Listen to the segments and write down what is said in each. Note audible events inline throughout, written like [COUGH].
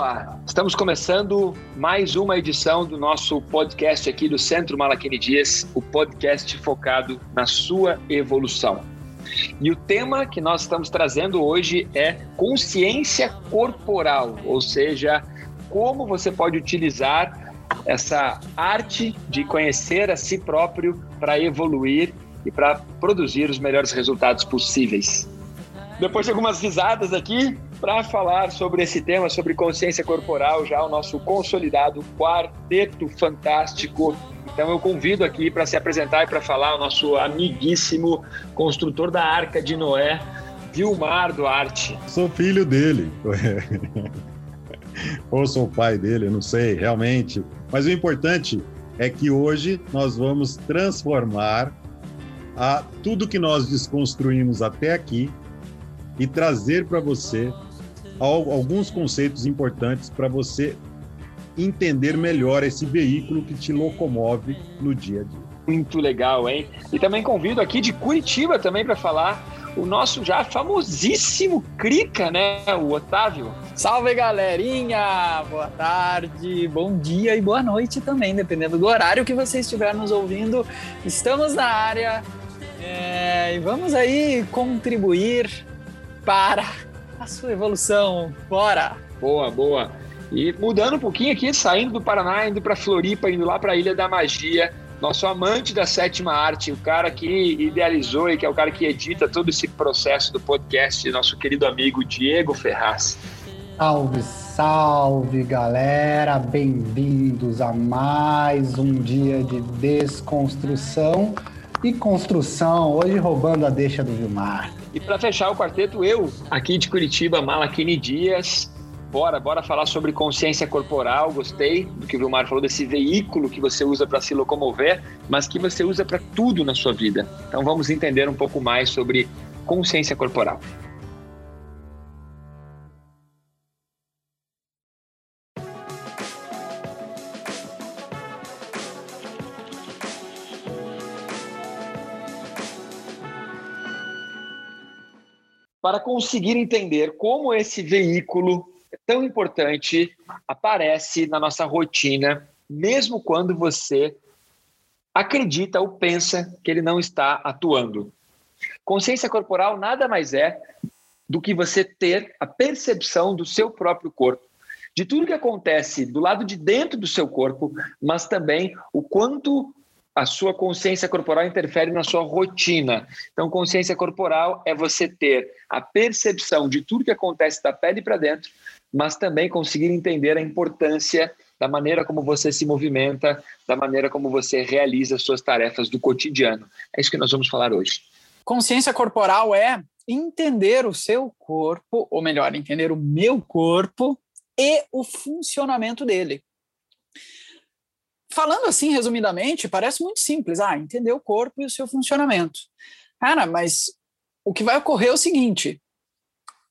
Boa! Estamos começando mais uma edição do nosso podcast aqui do Centro Malaquini Dias, o podcast focado na sua evolução. E o tema que nós estamos trazendo hoje é consciência corporal, ou seja, como você pode utilizar essa arte de conhecer a si próprio para evoluir e para produzir os melhores resultados possíveis. Depois de algumas risadas aqui, para falar sobre esse tema, sobre consciência corporal, já o nosso consolidado quarteto fantástico. Então eu convido aqui para se apresentar e para falar o nosso amiguíssimo construtor da Arca de Noé, Vilmar Duarte. Sou filho dele. [LAUGHS] Ou sou pai dele, não sei, realmente. Mas o importante é que hoje nós vamos transformar a tudo que nós desconstruímos até aqui e trazer para você alguns conceitos importantes para você entender melhor esse veículo que te locomove no dia a dia. Muito legal, hein? E também convido aqui de Curitiba também para falar o nosso já famosíssimo Crica, né? O Otávio. Salve, galerinha! Boa tarde, bom dia e boa noite também, dependendo do horário que você estiver nos ouvindo. Estamos na área é, e vamos aí contribuir para a sua evolução. Bora! Boa, boa. E mudando um pouquinho aqui, saindo do Paraná, indo para Floripa, indo lá para a Ilha da Magia, nosso amante da sétima arte, o cara que idealizou e que é o cara que edita todo esse processo do podcast, nosso querido amigo Diego Ferraz. Salve, salve galera, bem-vindos a mais um dia de desconstrução e construção, hoje roubando a deixa do Vilmar. E para fechar o quarteto, eu, aqui de Curitiba, Malaquini Dias, Bora, bora falar sobre consciência corporal. Gostei do que o Vilmar falou desse veículo que você usa para se locomover, mas que você usa para tudo na sua vida. Então vamos entender um pouco mais sobre consciência corporal. Para conseguir entender como esse veículo tão importante aparece na nossa rotina, mesmo quando você acredita ou pensa que ele não está atuando. Consciência corporal nada mais é do que você ter a percepção do seu próprio corpo, de tudo que acontece do lado de dentro do seu corpo, mas também o quanto a sua consciência corporal interfere na sua rotina. Então, consciência corporal é você ter a percepção de tudo que acontece da pele para dentro, mas também conseguir entender a importância da maneira como você se movimenta, da maneira como você realiza suas tarefas do cotidiano. É isso que nós vamos falar hoje. Consciência corporal é entender o seu corpo, ou melhor, entender o meu corpo e o funcionamento dele. Falando assim, resumidamente, parece muito simples. Ah, entender o corpo e o seu funcionamento. Cara, mas o que vai ocorrer é o seguinte: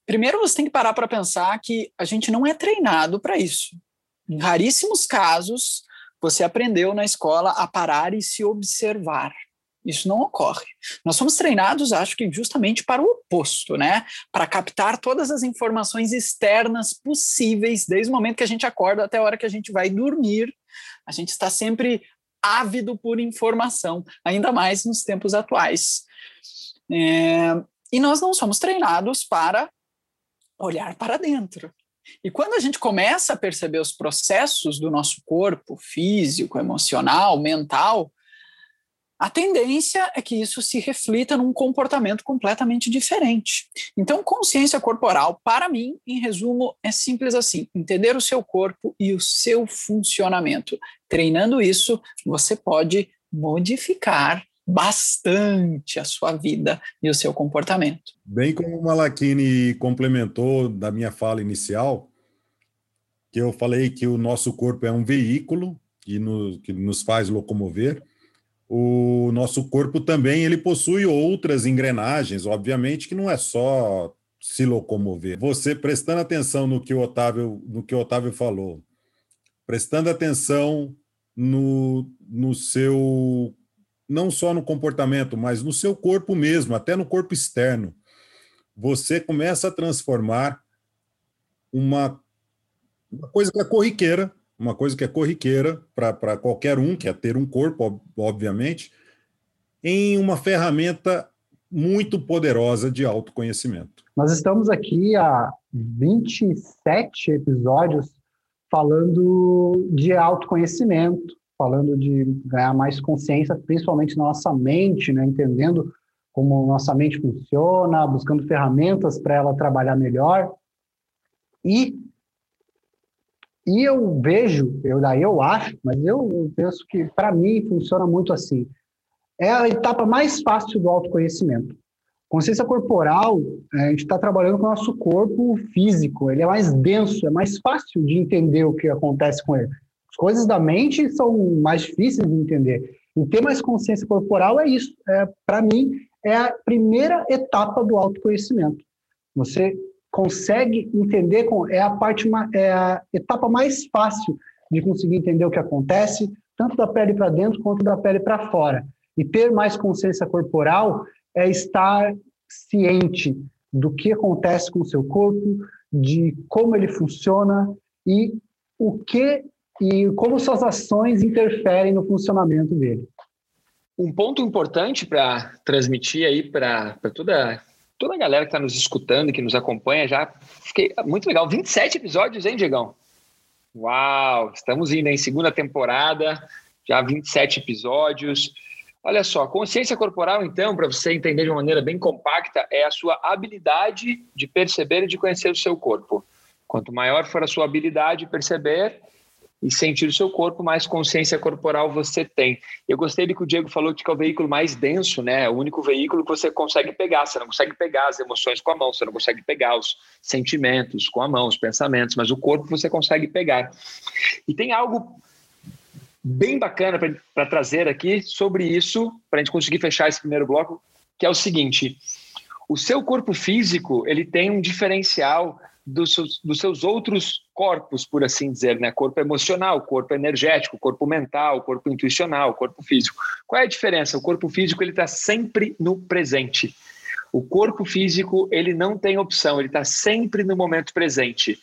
primeiro você tem que parar para pensar que a gente não é treinado para isso. Em raríssimos casos, você aprendeu na escola a parar e se observar. Isso não ocorre. Nós somos treinados, acho que justamente para o oposto, né? Para captar todas as informações externas possíveis, desde o momento que a gente acorda até a hora que a gente vai dormir. A gente está sempre ávido por informação, ainda mais nos tempos atuais. É, e nós não somos treinados para olhar para dentro. E quando a gente começa a perceber os processos do nosso corpo, físico, emocional, mental, a tendência é que isso se reflita num comportamento completamente diferente. Então, consciência corporal, para mim, em resumo, é simples assim: entender o seu corpo e o seu funcionamento. Treinando isso, você pode modificar bastante a sua vida e o seu comportamento. Bem como o Malachini complementou da minha fala inicial, que eu falei que o nosso corpo é um veículo nos, que nos faz locomover, o nosso corpo também ele possui outras engrenagens, obviamente que não é só se locomover. Você prestando atenção no que o Otávio, no que o Otávio falou, prestando atenção no, no seu não só no comportamento, mas no seu corpo mesmo, até no corpo externo. Você começa a transformar uma Uma coisa que é corriqueira, uma coisa que é corriqueira para qualquer um, que é ter um corpo, obviamente, em uma ferramenta muito poderosa de autoconhecimento. Nós estamos aqui há 27 episódios falando de autoconhecimento, falando de ganhar mais consciência, principalmente na nossa mente, né? entendendo como nossa mente funciona, buscando ferramentas para ela trabalhar melhor. E e eu vejo, eu daí eu acho, mas eu penso que para mim funciona muito assim. É a etapa mais fácil do autoconhecimento. Consciência corporal, a gente está trabalhando com o nosso corpo físico, ele é mais denso, é mais fácil de entender o que acontece com ele. As coisas da mente são mais difíceis de entender. E ter mais consciência corporal é isso. É, Para mim, é a primeira etapa do autoconhecimento. Você consegue entender, é a parte, é a etapa mais fácil de conseguir entender o que acontece, tanto da pele para dentro quanto da pele para fora. E ter mais consciência corporal é estar ciente do que acontece com o seu corpo, de como ele funciona e o que e como suas ações interferem no funcionamento dele. Um ponto importante para transmitir aí para toda toda a galera que está nos escutando, que nos acompanha, já fiquei muito legal. 27 episódios, hein, Diegão? Uau, estamos indo em segunda temporada, já 27 episódios. Olha só, consciência corporal, então, para você entender de uma maneira bem compacta, é a sua habilidade de perceber e de conhecer o seu corpo. Quanto maior for a sua habilidade de perceber, e sentir o seu corpo, mais consciência corporal você tem. Eu gostei do que o Diego falou de que é o veículo mais denso, né? É o único veículo que você consegue pegar. Você não consegue pegar as emoções com a mão, você não consegue pegar os sentimentos com a mão, os pensamentos, mas o corpo você consegue pegar. E tem algo bem bacana para trazer aqui sobre isso, para a gente conseguir fechar esse primeiro bloco, que é o seguinte: o seu corpo físico ele tem um diferencial dos seus, dos seus outros corpos, por assim dizer, né? Corpo emocional, corpo energético, corpo mental, corpo intuicional, corpo físico. Qual é a diferença? O corpo físico ele está sempre no presente. O corpo físico ele não tem opção, ele está sempre no momento presente.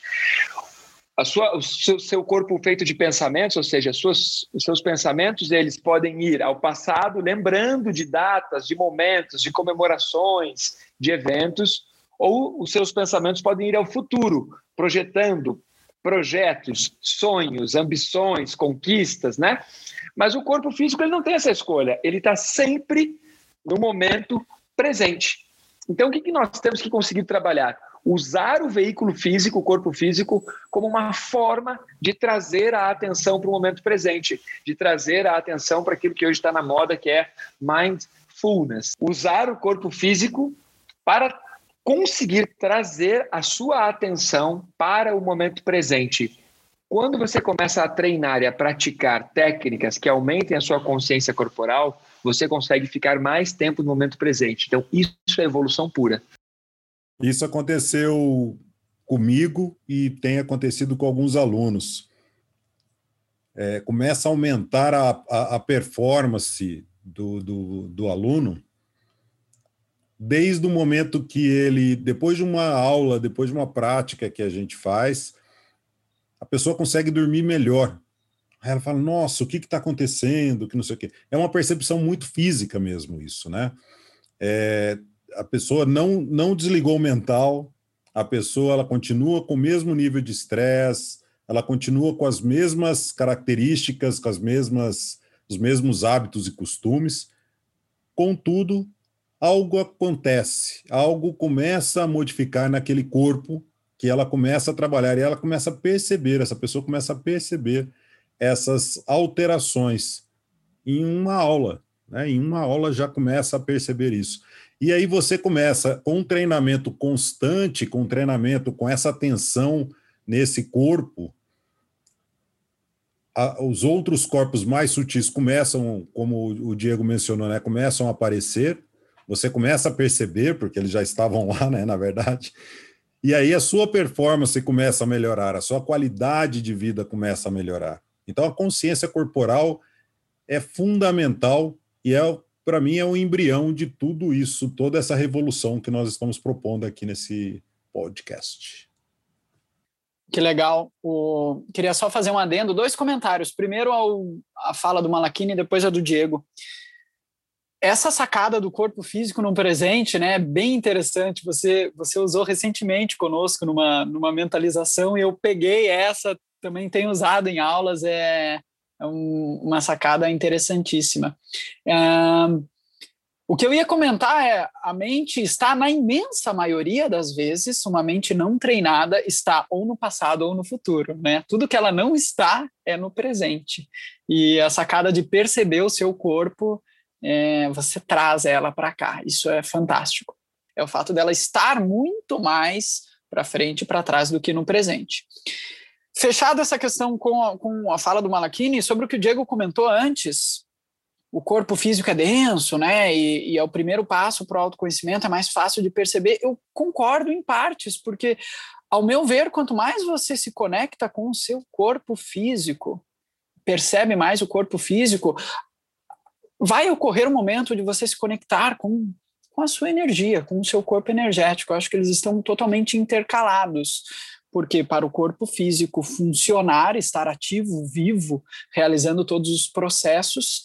A sua, o seu, seu, corpo feito de pensamentos, ou seja, suas, os seus pensamentos, eles podem ir ao passado, lembrando de datas, de momentos, de comemorações, de eventos, ou os seus pensamentos podem ir ao futuro, projetando projetos, sonhos, ambições, conquistas, né? Mas o corpo físico ele não tem essa escolha, ele está sempre no momento presente. Então, o que, que nós temos que conseguir trabalhar? Usar o veículo físico, o corpo físico, como uma forma de trazer a atenção para o momento presente, de trazer a atenção para aquilo que hoje está na moda, que é mindfulness. Usar o corpo físico para conseguir trazer a sua atenção para o momento presente. Quando você começa a treinar e a praticar técnicas que aumentem a sua consciência corporal, você consegue ficar mais tempo no momento presente. Então, isso é evolução pura. Isso aconteceu comigo e tem acontecido com alguns alunos. É, começa a aumentar a, a, a performance do, do, do aluno desde o momento que ele, depois de uma aula, depois de uma prática que a gente faz, a pessoa consegue dormir melhor. Aí ela fala, nossa, o que está acontecendo? Que não sei o quê. É uma percepção muito física mesmo isso, né? É, a pessoa não, não desligou o mental, a pessoa ela continua com o mesmo nível de estresse, ela continua com as mesmas características, com as mesmas, os mesmos hábitos e costumes, contudo, algo acontece, algo começa a modificar naquele corpo que ela começa a trabalhar e ela começa a perceber, essa pessoa começa a perceber essas alterações em uma aula, né? Em uma aula já começa a perceber isso. E aí você começa com um treinamento constante, com um treinamento com essa atenção nesse corpo, a, os outros corpos mais sutis começam, como o Diego mencionou, né, começam a aparecer, você começa a perceber, porque eles já estavam lá, né, na verdade, e aí a sua performance começa a melhorar, a sua qualidade de vida começa a melhorar. Então a consciência corporal é fundamental e é para mim é o embrião de tudo isso, toda essa revolução que nós estamos propondo aqui nesse podcast. Que legal. O... Queria só fazer um adendo, dois comentários. Primeiro ao... a fala do Malachini e depois a do Diego. Essa sacada do corpo físico no presente, né, é bem interessante. Você você usou recentemente conosco numa, numa mentalização e eu peguei essa, também tenho usado em aulas, é, é um, uma sacada interessantíssima. O que eu ia comentar é a mente está na imensa maioria das vezes, uma mente não treinada está ou no passado ou no futuro, né? Tudo que ela não está é no presente. E a sacada de perceber o seu corpo, é, você traz ela para cá. Isso é fantástico. É o fato dela estar muito mais para frente e para trás do que no presente. Fechada essa questão com a, com a fala do Malachini sobre o que o Diego comentou antes, o corpo físico é denso, né? E, e é o primeiro passo para o autoconhecimento, é mais fácil de perceber. Eu concordo em partes, porque, ao meu ver, quanto mais você se conecta com o seu corpo físico, percebe mais o corpo físico, vai ocorrer um momento de você se conectar com, com a sua energia, com o seu corpo energético. Eu acho que eles estão totalmente intercalados porque para o corpo físico funcionar, estar ativo, vivo, realizando todos os processos,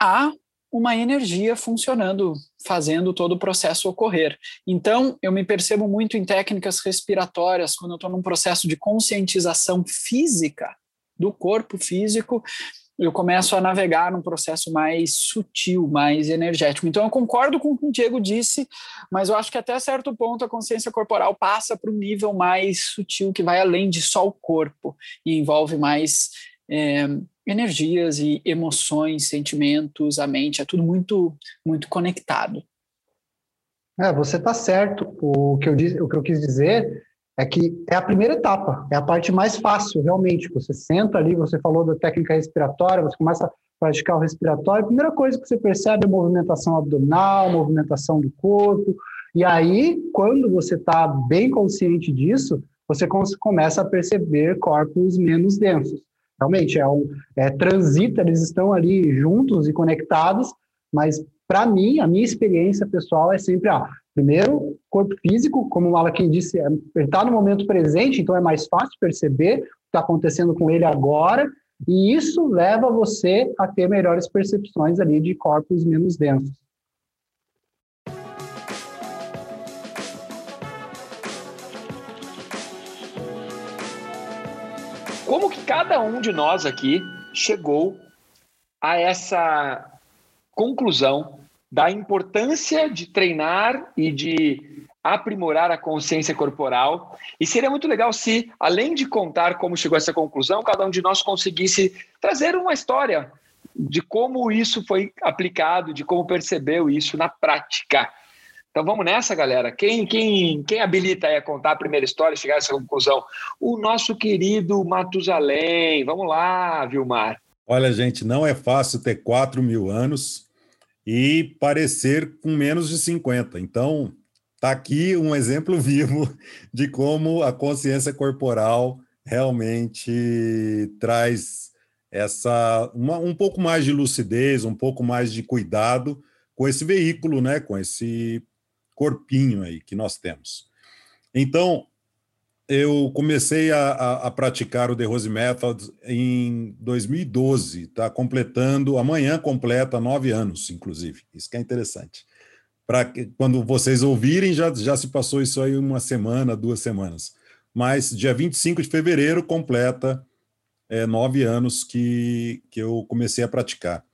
há uma energia funcionando, fazendo todo o processo ocorrer. Então, eu me percebo muito em técnicas respiratórias, quando eu estou num processo de conscientização física do corpo físico, eu começo a navegar num processo mais sutil, mais energético. Então, eu concordo com o que o Diego disse, mas eu acho que até certo ponto a consciência corporal passa para um nível mais sutil, que vai além de só o corpo e envolve mais é, energias e emoções, sentimentos, a mente, é tudo muito, muito conectado. É, você está certo. O que, eu o que eu quis dizer é que é a primeira etapa, é a parte mais fácil, realmente. Você senta ali, você falou da técnica respiratória, você começa a praticar o respiratório, a primeira coisa que você percebe é a movimentação abdominal, movimentação do corpo, e aí, quando você está bem consciente disso, você começa a perceber corpos menos densos. Realmente, é um, é, transita, eles estão ali juntos e conectados, mas para mim, a minha experiência pessoal é sempre, ah, primeiro, corpo físico, como o Alakin disse, é, ele está no momento presente, então é mais fácil perceber o que está acontecendo com ele agora, e isso leva você a ter melhores percepções ali de corpos menos densos. Como que cada um de nós aqui chegou a essa conclusão da importância de treinar e de aprimorar a consciência corporal. E seria muito legal se, além de contar como chegou a essa conclusão, cada um de nós conseguisse trazer uma história de como isso foi aplicado, de como percebeu isso na prática. Então vamos nessa, galera. Quem, quem, quem habilita a contar a primeira história chegar a essa conclusão? O nosso querido Matusalém. Vamos lá, Vilmar. Olha, gente, não é fácil ter 4 mil anos e parecer com menos de 50. Então, tá aqui um exemplo [LAUGHS] vivo de como a consciência corporal realmente traz essa uma, um pouco mais de lucidez, um pouco mais de cuidado com esse veículo, né, com esse corpinho aí que nós temos. Então, eu comecei a, a, a, praticar o The Rose Method em 2012, está completando, amanhã completa nove anos, inclusive. Isso que é interessante. Para quando vocês ouvirem, já, já se passou isso aí uma semana, duas semanas. Mas dia 25 de fevereiro completa é, nove anos que, que eu comecei a praticar.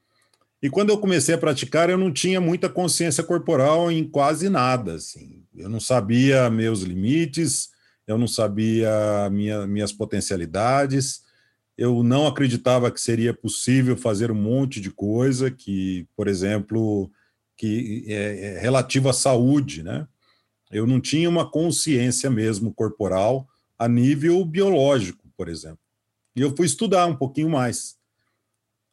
E quando eu comecei a praticar, eu não tinha muita consciência corporal em quase nada. Assim. Eu não sabia meus limites, eu não sabia minha, minhas potencialidades, eu não acreditava que seria possível fazer um monte de coisa que, por exemplo, que é, é à saúde, né? Eu não tinha uma consciência mesmo corporal a nível biológico, por exemplo. E eu fui estudar um pouquinho mais.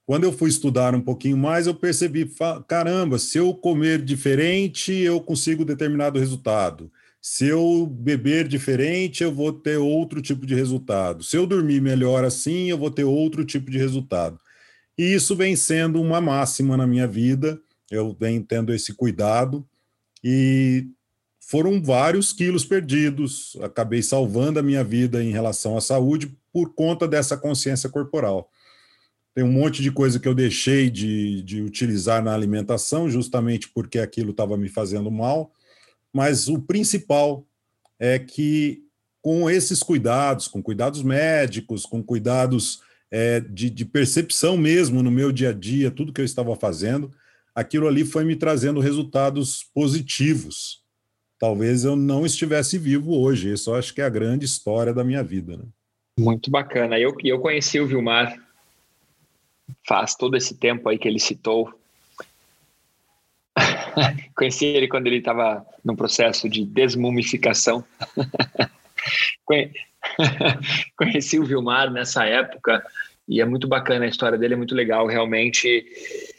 Quando eu fui estudar um pouquinho mais, eu percebi, caramba, se eu comer diferente, eu consigo determinado resultado. Se eu beber diferente, eu vou ter outro tipo de resultado. Se eu dormir melhor assim, eu vou ter outro tipo de resultado. E isso vem sendo uma máxima na minha vida. Eu venho tendo esse cuidado e foram vários quilos perdidos. Acabei salvando a minha vida em relação à saúde por conta dessa consciência corporal. Tem um monte de coisa que eu deixei de, de utilizar na alimentação, justamente porque aquilo estava me fazendo mal. Mas o principal é que, com esses cuidados, com cuidados médicos, com cuidados é, de, de percepção mesmo no meu dia a dia, tudo que eu estava fazendo, aquilo ali foi me trazendo resultados positivos. Talvez eu não estivesse vivo hoje. Isso eu acho que é a grande história da minha vida. Né? Muito bacana. Eu, eu conheci o Vilmar faz todo esse tempo aí que ele citou. [LAUGHS] conheci ele quando ele estava num processo de desmumificação. [LAUGHS] [LAUGHS] conheci o Vilmar nessa época e é muito bacana a história dele, é muito legal realmente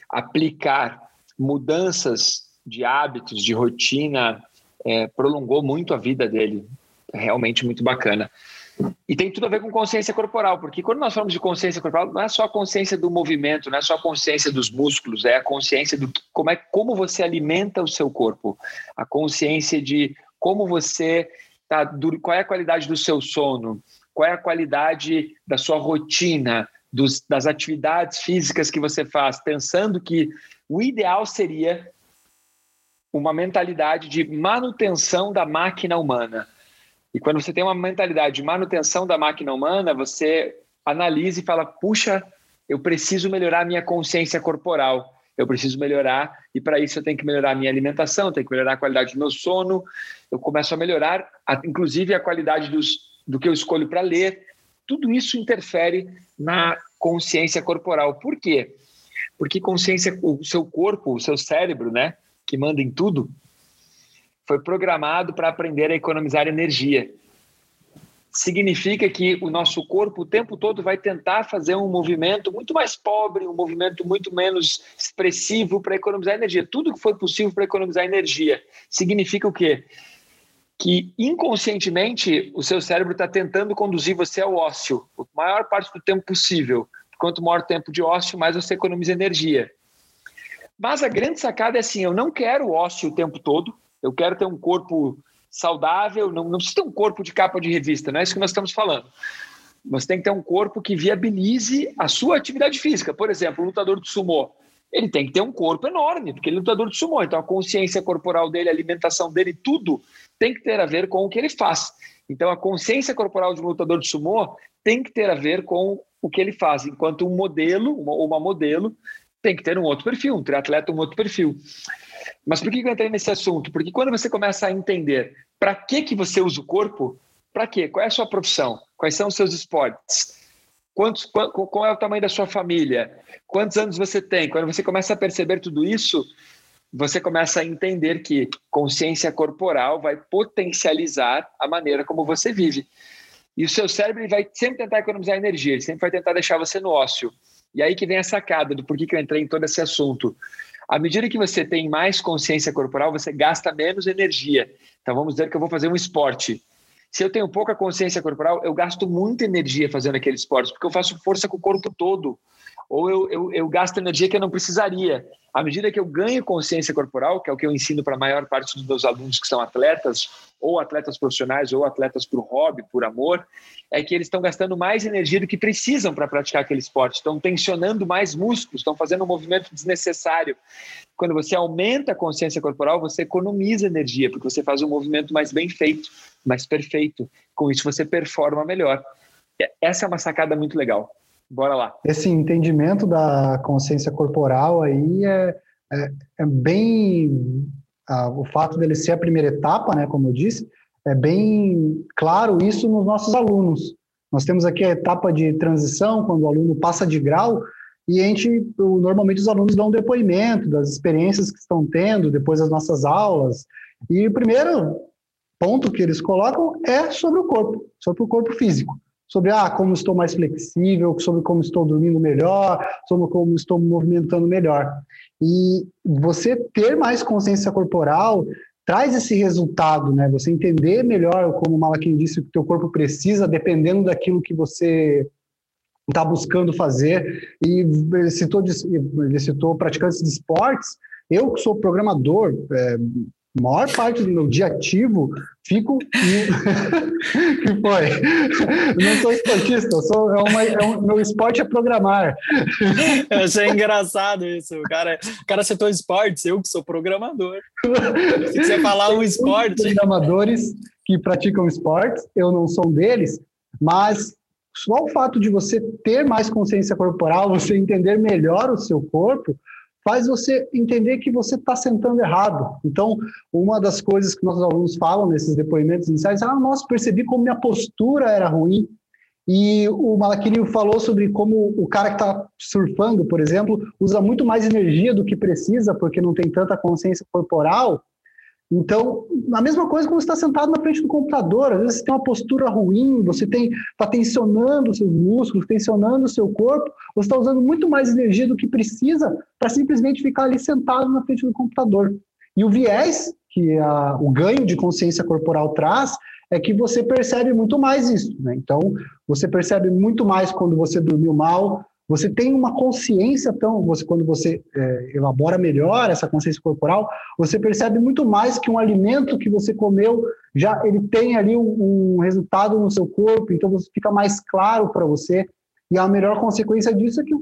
aplicar mudanças de hábitos, de rotina, é, prolongou muito a vida dele. É realmente muito bacana. E tem tudo a ver com consciência corporal, porque quando nós falamos de consciência corporal, não é só a consciência do movimento, não é só a consciência dos músculos, é a consciência do como é como você alimenta o seu corpo, a consciência de como você tá, qual é a qualidade do seu sono, qual é a qualidade da sua rotina, dos, das atividades físicas que você faz, pensando que o ideal seria uma mentalidade de manutenção da máquina humana. E quando você tem uma mentalidade de manutenção da máquina humana, você analisa e fala: puxa, eu preciso melhorar minha consciência corporal, eu preciso melhorar, e para isso eu tenho que melhorar minha alimentação, tenho que melhorar a qualidade do meu sono, eu começo a melhorar, a, inclusive, a qualidade dos, do que eu escolho para ler. Tudo isso interfere na consciência corporal. Por quê? Porque consciência, o seu corpo, o seu cérebro, né, que manda em tudo, foi programado para aprender a economizar energia. Significa que o nosso corpo o tempo todo vai tentar fazer um movimento muito mais pobre, um movimento muito menos expressivo para economizar energia. Tudo que foi possível para economizar energia. Significa o quê? Que inconscientemente o seu cérebro está tentando conduzir você ao ócio, a maior parte do tempo possível. Quanto maior tempo de ócio, mais você economiza energia. Mas a grande sacada é assim: eu não quero ócio o tempo todo, eu quero ter um corpo saudável, não, não precisa ter um corpo de capa de revista, não é isso que nós estamos falando. Você tem que ter um corpo que viabilize a sua atividade física. Por exemplo, o lutador de sumô, ele tem que ter um corpo enorme, porque ele é lutador de sumô. Então, a consciência corporal dele, a alimentação dele, tudo tem que ter a ver com o que ele faz. Então, a consciência corporal de um lutador de sumô tem que ter a ver com o que ele faz, enquanto um modelo, ou uma modelo, tem que ter um outro perfil, um triatleta um outro perfil. Mas por que eu entrei nesse assunto? Porque quando você começa a entender para que, que você usa o corpo, para quê? Qual é a sua profissão? Quais são os seus esportes? Quantos, qual, qual é o tamanho da sua família? Quantos anos você tem? Quando você começa a perceber tudo isso, você começa a entender que consciência corporal vai potencializar a maneira como você vive. E o seu cérebro vai sempre tentar economizar energia, ele sempre vai tentar deixar você no ócio. E aí que vem a sacada do porquê que eu entrei em todo esse assunto. À medida que você tem mais consciência corporal, você gasta menos energia. Então vamos dizer que eu vou fazer um esporte. Se eu tenho pouca consciência corporal, eu gasto muita energia fazendo aquele esporte, porque eu faço força com o corpo todo. Ou eu, eu, eu gasto energia que eu não precisaria. À medida que eu ganho consciência corporal, que é o que eu ensino para a maior parte dos meus alunos que são atletas, ou atletas profissionais, ou atletas por hobby, por amor, é que eles estão gastando mais energia do que precisam para praticar aquele esporte, estão tensionando mais músculos, estão fazendo um movimento desnecessário. Quando você aumenta a consciência corporal, você economiza energia, porque você faz um movimento mais bem feito, mais perfeito. Com isso, você performa melhor. Essa é uma sacada muito legal. Bora lá. Esse entendimento da consciência corporal aí é, é, é bem. Ah, o fato dele ser a primeira etapa, né, como eu disse, é bem claro isso nos nossos alunos. Nós temos aqui a etapa de transição, quando o aluno passa de grau, e a gente, normalmente os alunos dão um depoimento das experiências que estão tendo depois das nossas aulas. E o primeiro ponto que eles colocam é sobre o corpo, sobre o corpo físico sobre ah, como estou mais flexível, sobre como estou dormindo melhor, sobre como estou me movimentando melhor. E você ter mais consciência corporal traz esse resultado, né? Você entender melhor, como o Malaquim disse, o que o teu corpo precisa, dependendo daquilo que você está buscando fazer. E ele citou, ele citou praticantes de esportes. Eu que sou programador, é, A maior parte do meu dia ativo fico. [LAUGHS] que foi? Não sou esportista, eu sou, é uma, é um, meu esporte é programar. [LAUGHS] Eu achei engraçado isso. O cara, o cara citou esportes, eu que sou programador. Se você falar um esporte. Programadores que praticam esportes, eu não sou um deles, mas só o fato de você ter mais consciência corporal, você entender melhor o seu corpo, faz você entender que você está sentando errado. Então, uma das coisas que nossos alunos falam nesses depoimentos iniciais, ah, nossa, percebi como minha postura era ruim. E o Malaquirinho falou sobre como o cara que está surfando, por exemplo, usa muito mais energia do que precisa, porque não tem tanta consciência corporal. Então, a mesma coisa quando você está sentado na frente do computador, às vezes você tem uma postura ruim, você está tensionando os seus músculos, tensionando o seu corpo, você está usando muito mais energia do que precisa para simplesmente ficar ali sentado na frente do computador. E o viés que a, o ganho de consciência corporal traz é que você percebe muito mais isso. Né? Então, você percebe muito mais quando você dormiu mal, você tem uma consciência tão, você, quando você é, elabora melhor essa consciência corporal, você percebe muito mais que um alimento que você comeu já ele tem ali um, um resultado no seu corpo, então você fica mais claro para você. E a melhor consequência disso é que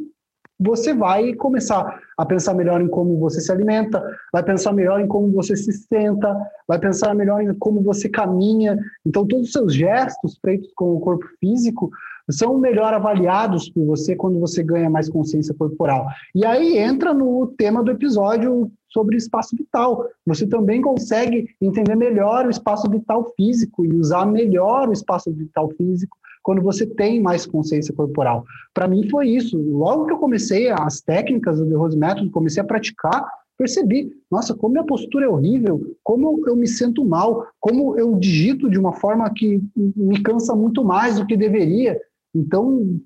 você vai começar a pensar melhor em como você se alimenta, vai pensar melhor em como você se senta, vai pensar melhor em como você caminha. Então, todos os seus gestos feitos com o corpo físico são melhor avaliados por você quando você ganha mais consciência corporal. E aí entra no tema do episódio sobre espaço vital. Você também consegue entender melhor o espaço vital físico e usar melhor o espaço vital físico quando você tem mais consciência corporal. Para mim foi isso. Logo que eu comecei as técnicas do The Rose Method, comecei a praticar, percebi, nossa, como minha postura é horrível, como eu me sinto mal, como eu digito de uma forma que me cansa muito mais do que deveria. Então,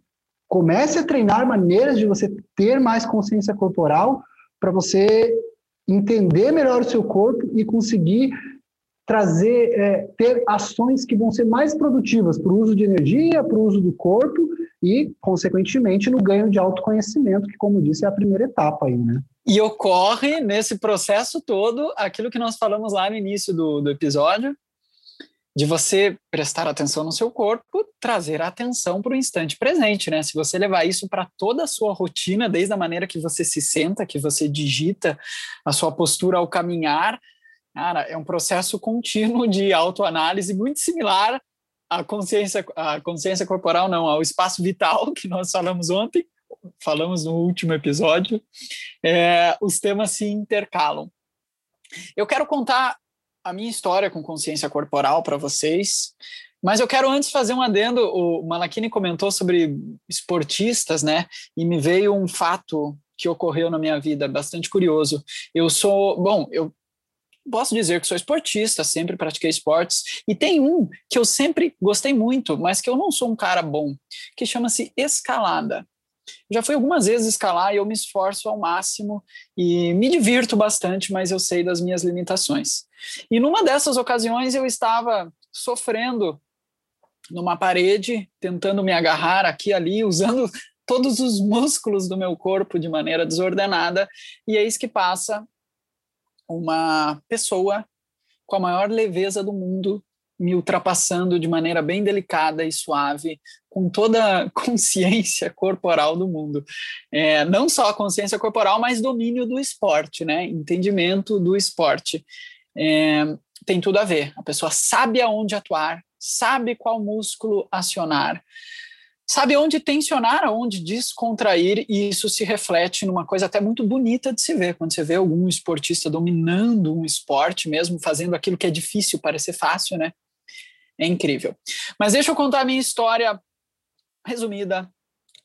comece a treinar maneiras de você ter mais consciência corporal para você entender melhor o seu corpo e conseguir trazer, é, ter ações que vão ser mais produtivas para o uso de energia, para o uso do corpo e, consequentemente, no ganho de autoconhecimento, que, como disse, é a primeira etapa aí, né? E ocorre nesse processo todo aquilo que nós falamos lá no início do, do episódio, de você prestar atenção no seu corpo, trazer a atenção para o instante presente, né? Se você levar isso para toda a sua rotina, desde a maneira que você se senta, que você digita, a sua postura ao caminhar, cara, é um processo contínuo de autoanálise muito similar à consciência, à consciência corporal, não, ao espaço vital que nós falamos ontem, falamos no último episódio. É, os temas se intercalam. Eu quero contar a minha história com consciência corporal para vocês. Mas eu quero antes fazer um adendo. O Malakini comentou sobre esportistas, né? E me veio um fato que ocorreu na minha vida bastante curioso. Eu sou, bom, eu posso dizer que sou esportista, sempre pratiquei esportes, e tem um que eu sempre gostei muito, mas que eu não sou um cara bom, que chama-se escalada. Já fui algumas vezes escalar e eu me esforço ao máximo e me divirto bastante, mas eu sei das minhas limitações. E numa dessas ocasiões eu estava sofrendo numa parede, tentando me agarrar aqui e ali, usando [LAUGHS] todos os músculos do meu corpo de maneira desordenada, e eis que passa uma pessoa com a maior leveza do mundo me ultrapassando de maneira bem delicada e suave, com toda a [LAUGHS] consciência corporal do mundo. É, não só a consciência corporal, mas domínio do esporte, né? entendimento do esporte. É, tem tudo a ver. A pessoa sabe aonde atuar, sabe qual músculo acionar, sabe onde tensionar, aonde descontrair, e isso se reflete numa coisa até muito bonita de se ver, quando você vê algum esportista dominando um esporte, mesmo fazendo aquilo que é difícil parecer fácil, né? É incrível. Mas deixa eu contar a minha história resumida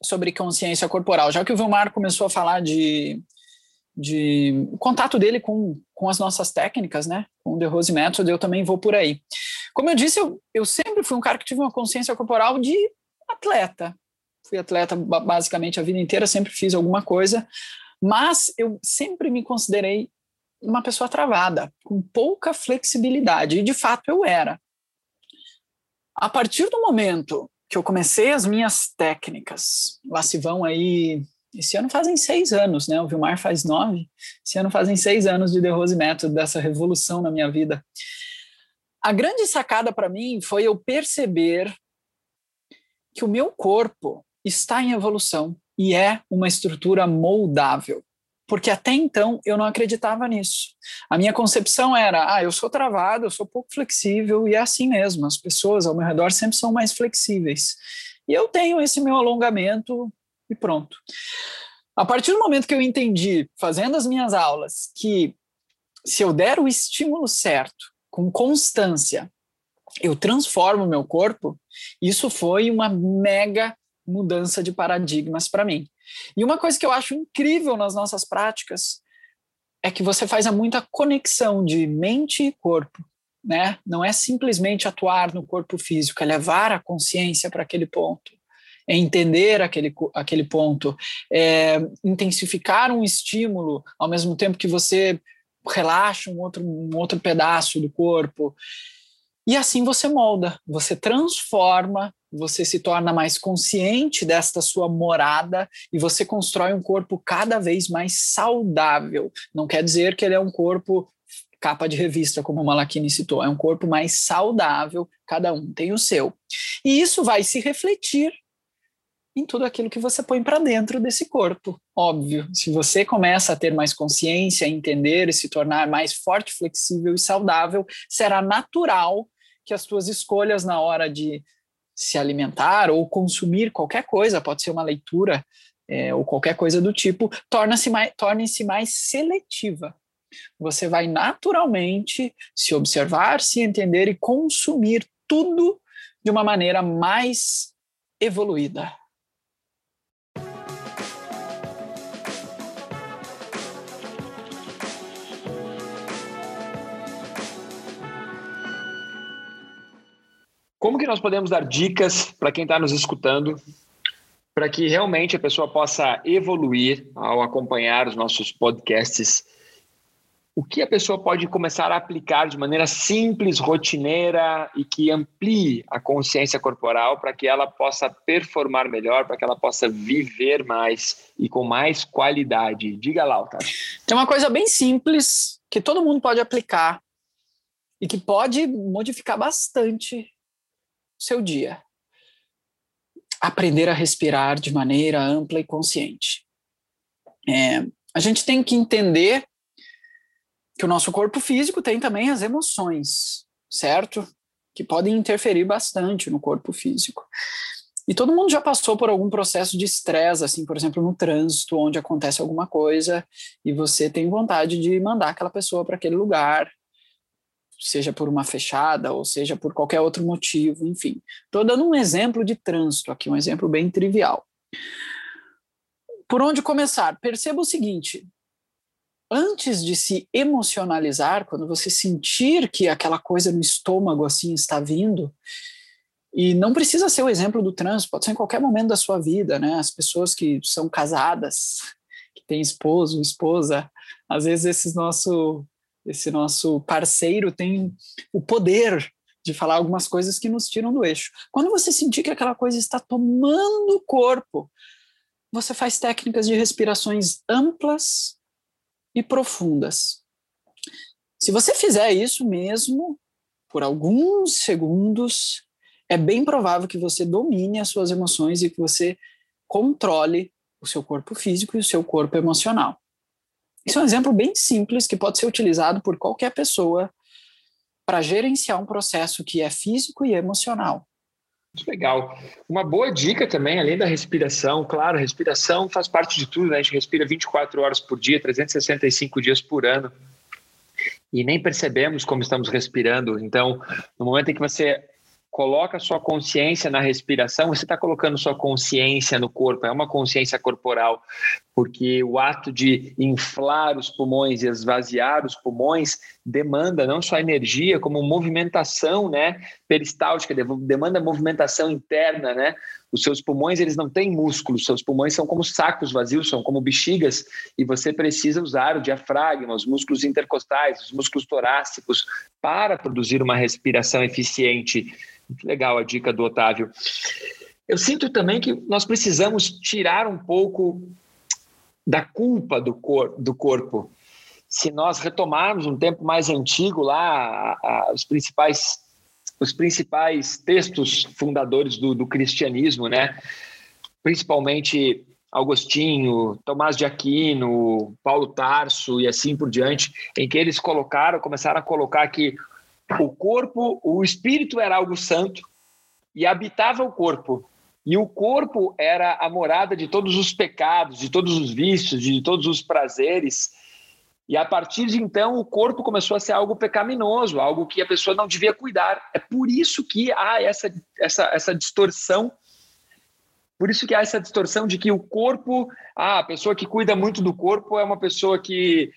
sobre consciência corporal. Já que o Vilmar começou a falar de, de contato dele com, com as nossas técnicas, né? Com o The Rose Method, eu também vou por aí. Como eu disse, eu, eu sempre fui um cara que tive uma consciência corporal de atleta. Fui atleta basicamente a vida inteira, sempre fiz alguma coisa, mas eu sempre me considerei uma pessoa travada, com pouca flexibilidade, e de fato eu era. A partir do momento que eu comecei as minhas técnicas, lá se vão aí Esse ano fazem seis anos, né? O Vilmar faz nove. Esse ano fazem seis anos de The Rose Método, dessa revolução na minha vida. A grande sacada para mim foi eu perceber que o meu corpo está em evolução e é uma estrutura moldável. Porque até então eu não acreditava nisso. A minha concepção era: ah, eu sou travado, eu sou pouco flexível, e é assim mesmo. As pessoas ao meu redor sempre são mais flexíveis. E eu tenho esse meu alongamento e pronto. A partir do momento que eu entendi, fazendo as minhas aulas, que se eu der o estímulo certo, com constância, eu transformo o meu corpo, isso foi uma mega mudança de paradigmas para mim. E uma coisa que eu acho incrível nas nossas práticas é que você faz muita conexão de mente e corpo, né? Não é simplesmente atuar no corpo físico, é levar a consciência para aquele ponto, é entender aquele, aquele ponto, é intensificar um estímulo ao mesmo tempo que você relaxa um outro, um outro pedaço do corpo. E assim você molda, você transforma, você se torna mais consciente desta sua morada e você constrói um corpo cada vez mais saudável. Não quer dizer que ele é um corpo capa de revista, como o Malakini citou, é um corpo mais saudável, cada um tem o seu. E isso vai se refletir em tudo aquilo que você põe para dentro desse corpo. Óbvio, se você começa a ter mais consciência, entender e se tornar mais forte, flexível e saudável, será natural que as tuas escolhas na hora de se alimentar ou consumir qualquer coisa, pode ser uma leitura é, ou qualquer coisa do tipo, torna-se mais, torne-se mais seletiva. Você vai naturalmente se observar, se entender e consumir tudo de uma maneira mais evoluída. Como que nós podemos dar dicas para quem está nos escutando para que realmente a pessoa possa evoluir ao acompanhar os nossos podcasts? O que a pessoa pode começar a aplicar de maneira simples, rotineira e que amplie a consciência corporal para que ela possa performar melhor, para que ela possa viver mais e com mais qualidade? Diga lá, Otávio. Tem uma coisa bem simples que todo mundo pode aplicar e que pode modificar bastante seu dia. Aprender a respirar de maneira ampla e consciente. É, a gente tem que entender que o nosso corpo físico tem também as emoções, certo? Que podem interferir bastante no corpo físico. E todo mundo já passou por algum processo de estresse, assim, por exemplo, no trânsito, onde acontece alguma coisa e você tem vontade de mandar aquela pessoa para aquele lugar seja por uma fechada ou seja por qualquer outro motivo, enfim. Estou dando um exemplo de trânsito aqui, um exemplo bem trivial. Por onde começar? Perceba o seguinte: antes de se emocionalizar, quando você sentir que aquela coisa no estômago assim está vindo, e não precisa ser o exemplo do trânsito, pode ser em qualquer momento da sua vida, né? As pessoas que são casadas, que têm esposo, esposa, às vezes esses nosso esse nosso parceiro tem o poder de falar algumas coisas que nos tiram do eixo. Quando você sentir que aquela coisa está tomando o corpo, você faz técnicas de respirações amplas e profundas. Se você fizer isso mesmo por alguns segundos, é bem provável que você domine as suas emoções e que você controle o seu corpo físico e o seu corpo emocional. Isso é um exemplo bem simples que pode ser utilizado por qualquer pessoa para gerenciar um processo que é físico e emocional. Legal. Uma boa dica também, além da respiração, claro, respiração faz parte de tudo, né? A gente respira 24 horas por dia, 365 dias por ano. E nem percebemos como estamos respirando. Então, no momento em que você coloca sua consciência na respiração, você está colocando sua consciência no corpo, é uma consciência corporal, porque o ato de inflar os pulmões e esvaziar os pulmões demanda não só energia, como movimentação, né, peristáltica, demanda movimentação interna, né? Os seus pulmões, eles não têm músculos, seus pulmões são como sacos vazios, são como bexigas, e você precisa usar o diafragma, os músculos intercostais, os músculos torácicos para produzir uma respiração eficiente. Muito legal a dica do Otávio. Eu sinto também que nós precisamos tirar um pouco da culpa do, cor, do corpo. Se nós retomarmos um tempo mais antigo lá, a, a, os principais os principais textos fundadores do, do cristianismo, né? Principalmente Agostinho, Tomás de Aquino, Paulo Tarso e assim por diante, em que eles colocaram, começaram a colocar que o corpo, o espírito era algo santo e habitava o corpo. E o corpo era a morada de todos os pecados, de todos os vícios, de todos os prazeres. E a partir de então, o corpo começou a ser algo pecaminoso, algo que a pessoa não devia cuidar. É por isso que há essa, essa, essa distorção. Por isso que há essa distorção de que o corpo, ah, a pessoa que cuida muito do corpo é uma pessoa que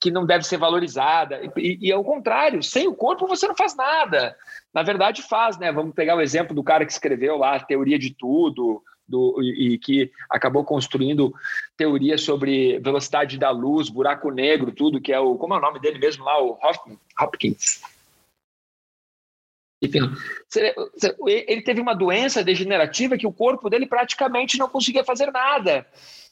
que não deve ser valorizada. E, e, ao contrário, sem o corpo você não faz nada. Na verdade, faz, né? Vamos pegar o exemplo do cara que escreveu lá a teoria de tudo, do, e, e que acabou construindo teoria sobre velocidade da luz, buraco negro, tudo, que é o. Como é o nome dele mesmo lá? O Hopkins. Enfim, ele teve uma doença degenerativa que o corpo dele praticamente não conseguia fazer nada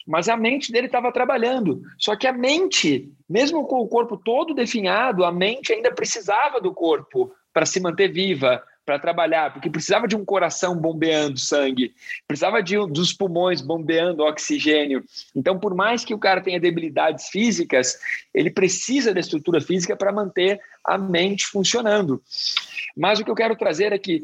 mas a mente dele estava trabalhando. Só que a mente, mesmo com o corpo todo definhado, a mente ainda precisava do corpo para se manter viva, para trabalhar, porque precisava de um coração bombeando sangue, precisava de, dos pulmões bombeando oxigênio. Então, por mais que o cara tenha debilidades físicas, ele precisa da estrutura física para manter a mente funcionando. Mas o que eu quero trazer é que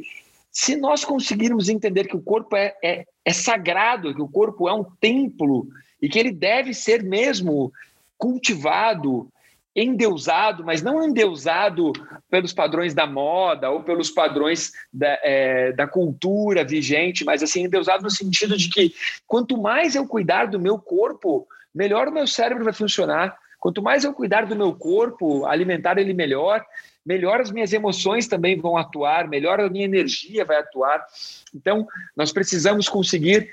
se nós conseguirmos entender que o corpo é, é, é sagrado, que o corpo é um templo e que ele deve ser mesmo cultivado, endeusado, mas não endeusado pelos padrões da moda ou pelos padrões da, é, da cultura vigente, mas assim, endeusado no sentido de que quanto mais eu cuidar do meu corpo, melhor o meu cérebro vai funcionar. Quanto mais eu cuidar do meu corpo, alimentar ele melhor, melhor as minhas emoções também vão atuar, melhor a minha energia vai atuar. Então, nós precisamos conseguir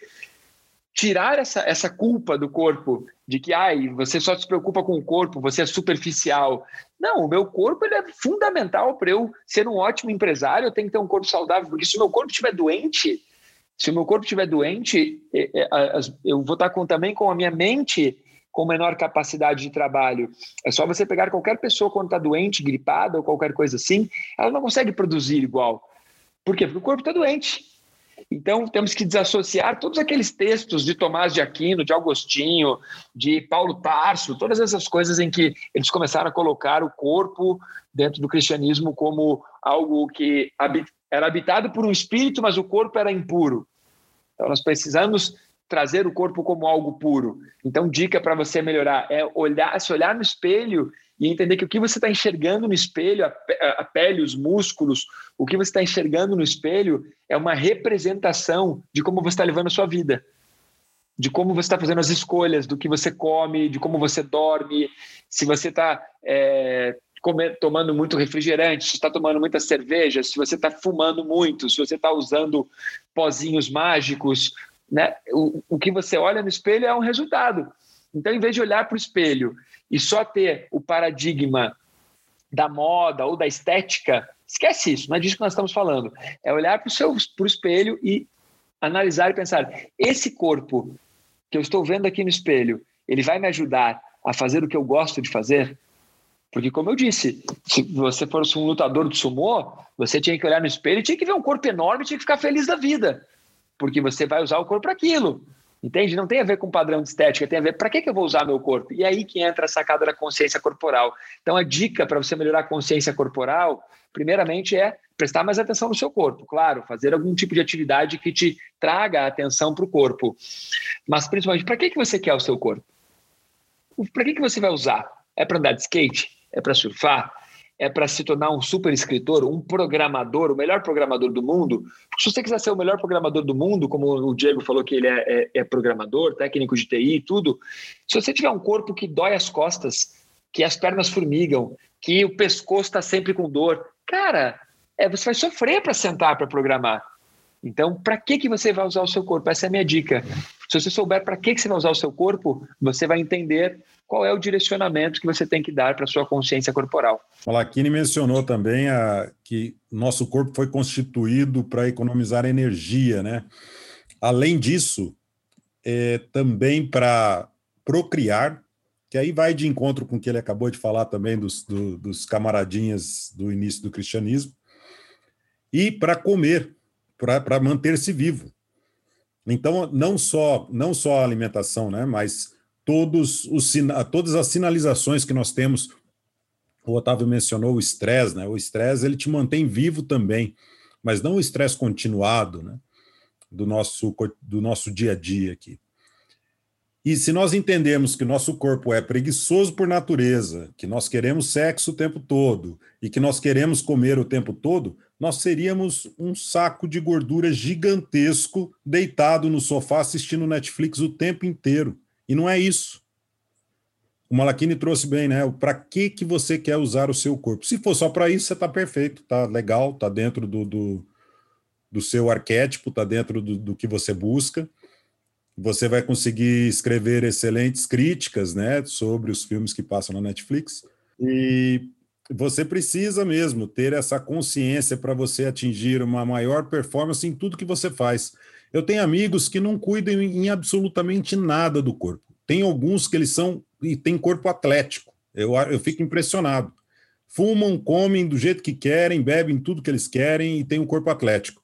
tirar essa, essa culpa do corpo de que ai, você só se preocupa com o corpo, você é superficial. Não, o meu corpo ele é fundamental para eu ser um ótimo empresário, eu tenho que ter um corpo saudável, porque se o meu corpo estiver doente, se o meu corpo estiver doente, é, é, eu vou estar com, também com a minha mente com menor capacidade de trabalho. É só você pegar qualquer pessoa quando está doente, gripada ou qualquer coisa assim, ela não consegue produzir igual. Por quê? Porque o corpo está doente. Então, temos que desassociar todos aqueles textos de Tomás de Aquino, de Agostinho, de Paulo Tarso, todas essas coisas em que eles começaram a colocar o corpo dentro do cristianismo como algo que era habitado por um espírito, mas o corpo era impuro. Então, nós precisamos trazer o corpo como algo puro. Então, dica para você melhorar é olhar, se olhar no espelho e entender que o que você está enxergando no espelho, a, pele, os músculos, o que você está enxergando no espelho é uma representação de como você está levando a sua vida, de como você está fazendo as escolhas, do que você come, de como você dorme, se você está é, tomando muito refrigerante, se está tomando muita cerveja, se você está fumando muito, se você está usando pozinhos mágicos, né? O, o que você olha no espelho é um resultado. Então, em vez de olhar para o espelho e só ter o paradigma da moda ou da estética, esquece isso, não é disso que nós estamos falando. É olhar para o espelho e analisar e pensar: esse corpo que eu estou vendo aqui no espelho, ele vai me ajudar a fazer o que eu gosto de fazer? Porque, como eu disse, se você fosse um lutador de sumô, você tinha que olhar no espelho e tinha que ver um corpo enorme e tinha que ficar feliz da vida porque você vai usar o corpo para aquilo. Entende? Não tem a ver com padrão de estética, tem a ver para que, que eu vou usar meu corpo. E aí que entra a sacada da consciência corporal. Então, a dica para você melhorar a consciência corporal, primeiramente, é prestar mais atenção no seu corpo. Claro, fazer algum tipo de atividade que te traga atenção para o corpo. Mas, principalmente, para que, que você quer o seu corpo? Para que, que você vai usar? É para andar de skate? É para surfar? É para se tornar um super escritor, um programador, o melhor programador do mundo. Se você quiser ser o melhor programador do mundo, como o Diego falou que ele é, é, é programador, técnico de TI e tudo, se você tiver um corpo que dói as costas, que as pernas formigam, que o pescoço está sempre com dor, cara, é, você vai sofrer para sentar para programar. Então, para que, que você vai usar o seu corpo? Essa é a minha dica. Se você souber para que, que você vai usar o seu corpo, você vai entender qual é o direcionamento que você tem que dar para a sua consciência corporal. O Lakini mencionou também a, que nosso corpo foi constituído para economizar energia, né? Além disso, é, também para procriar, que aí vai de encontro com o que ele acabou de falar também dos, do, dos camaradinhas do início do cristianismo, e para comer, para manter-se vivo. Então, não só, não só a alimentação, né, mas todos os, todas as sinalizações que nós temos. O Otávio mencionou o estresse, né? O estresse ele te mantém vivo também, mas não o estresse continuado, né? Do nosso, do nosso dia a dia aqui. E se nós entendemos que nosso corpo é preguiçoso por natureza, que nós queremos sexo o tempo todo e que nós queremos comer o tempo todo, nós seríamos um saco de gordura gigantesco deitado no sofá assistindo Netflix o tempo inteiro. E não é isso. O Malakini trouxe bem, né? Para que, que você quer usar o seu corpo? Se for só para isso, você está perfeito, tá legal, tá dentro do, do, do seu arquétipo, tá dentro do, do que você busca. Você vai conseguir escrever excelentes críticas, né, sobre os filmes que passam na Netflix. E você precisa mesmo ter essa consciência para você atingir uma maior performance em tudo que você faz. Eu tenho amigos que não cuidam em absolutamente nada do corpo. Tem alguns que eles são e têm corpo atlético. Eu, eu fico impressionado. Fumam, comem do jeito que querem, bebem tudo que eles querem e têm um corpo atlético.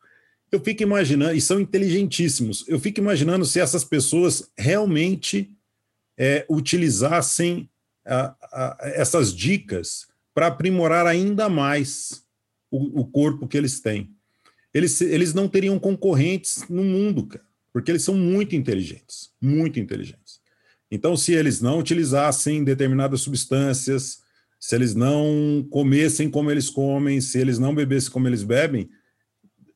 Eu fico imaginando, e são inteligentíssimos, eu fico imaginando se essas pessoas realmente é, utilizassem a, a, essas dicas para aprimorar ainda mais o, o, corpo que eles têm. Eles, eles não teriam concorrentes no mundo, cara, porque eles são muito inteligentes, muito inteligentes. Então, se eles não utilizassem determinadas substâncias, se eles não comessem como eles comem, se eles não bebessem como eles bebem,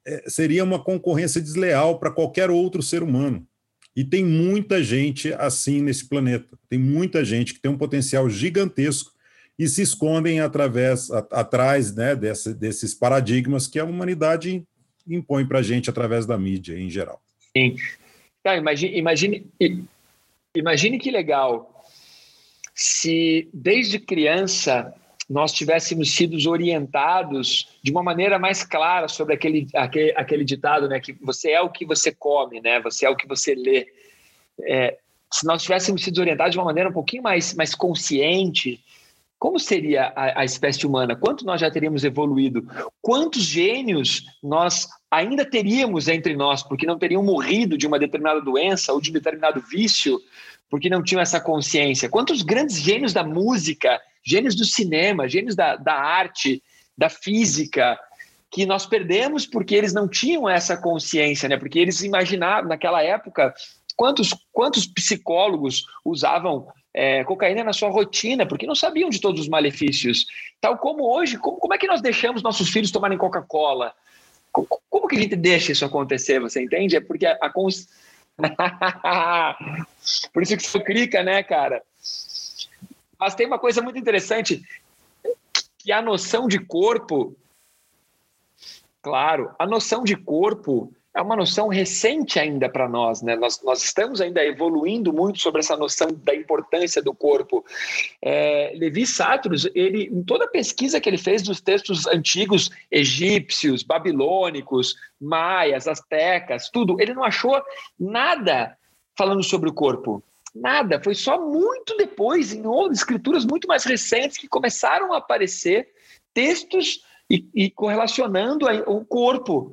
é, seria uma concorrência desleal para qualquer outro ser humano. E tem muita gente assim nesse planeta. Tem muita gente que tem um potencial gigantesco e se escondem através, a, atrás né, desse, desses paradigmas que a humanidade impõe para a gente através da mídia em geral. Sim. Imagine, imagine, imagine que legal se desde criança nós tivéssemos sido orientados de uma maneira mais clara sobre aquele, aquele, aquele ditado, né, que você é o que você come, né, você é o que você lê. É, se nós tivéssemos sido orientados de uma maneira um pouquinho mais, mais consciente, como seria a, a, espécie humana? Quanto nós já teríamos evoluído? Quantos gênios nós ainda teríamos entre nós, porque não teriam morrido de uma determinada doença ou de um determinado vício, porque não tinham essa consciência? Quantos grandes gênios da música, gênios do cinema, gênios da, da arte, da física, que nós perdemos porque eles não tinham essa consciência, né? Porque eles imaginavam, naquela época, quantos, quantos psicólogos usavam é, cocaína na sua rotina, porque não sabiam de todos os malefícios. Tal como hoje, como, como é que nós deixamos nossos filhos tomarem Coca-Cola? Como, como, que a gente deixa isso acontecer, você entende? É porque a, a cons... [LAUGHS] Por isso que você clica, né, cara? Mas tem uma coisa muito interessante, que a noção de corpo, claro, a noção de corpo é uma noção recente ainda para nós, né? Nós, nós estamos ainda evoluindo muito sobre essa noção da importância do corpo. É, Levi Satros, ele, em toda a pesquisa que ele fez dos textos antigos egípcios, babilônicos, maias, astecas, tudo, ele não achou nada falando sobre o corpo. Nada, foi só muito depois, em outras escrituras muito mais recentes, que começaram a aparecer textos e, e correlacionando o corpo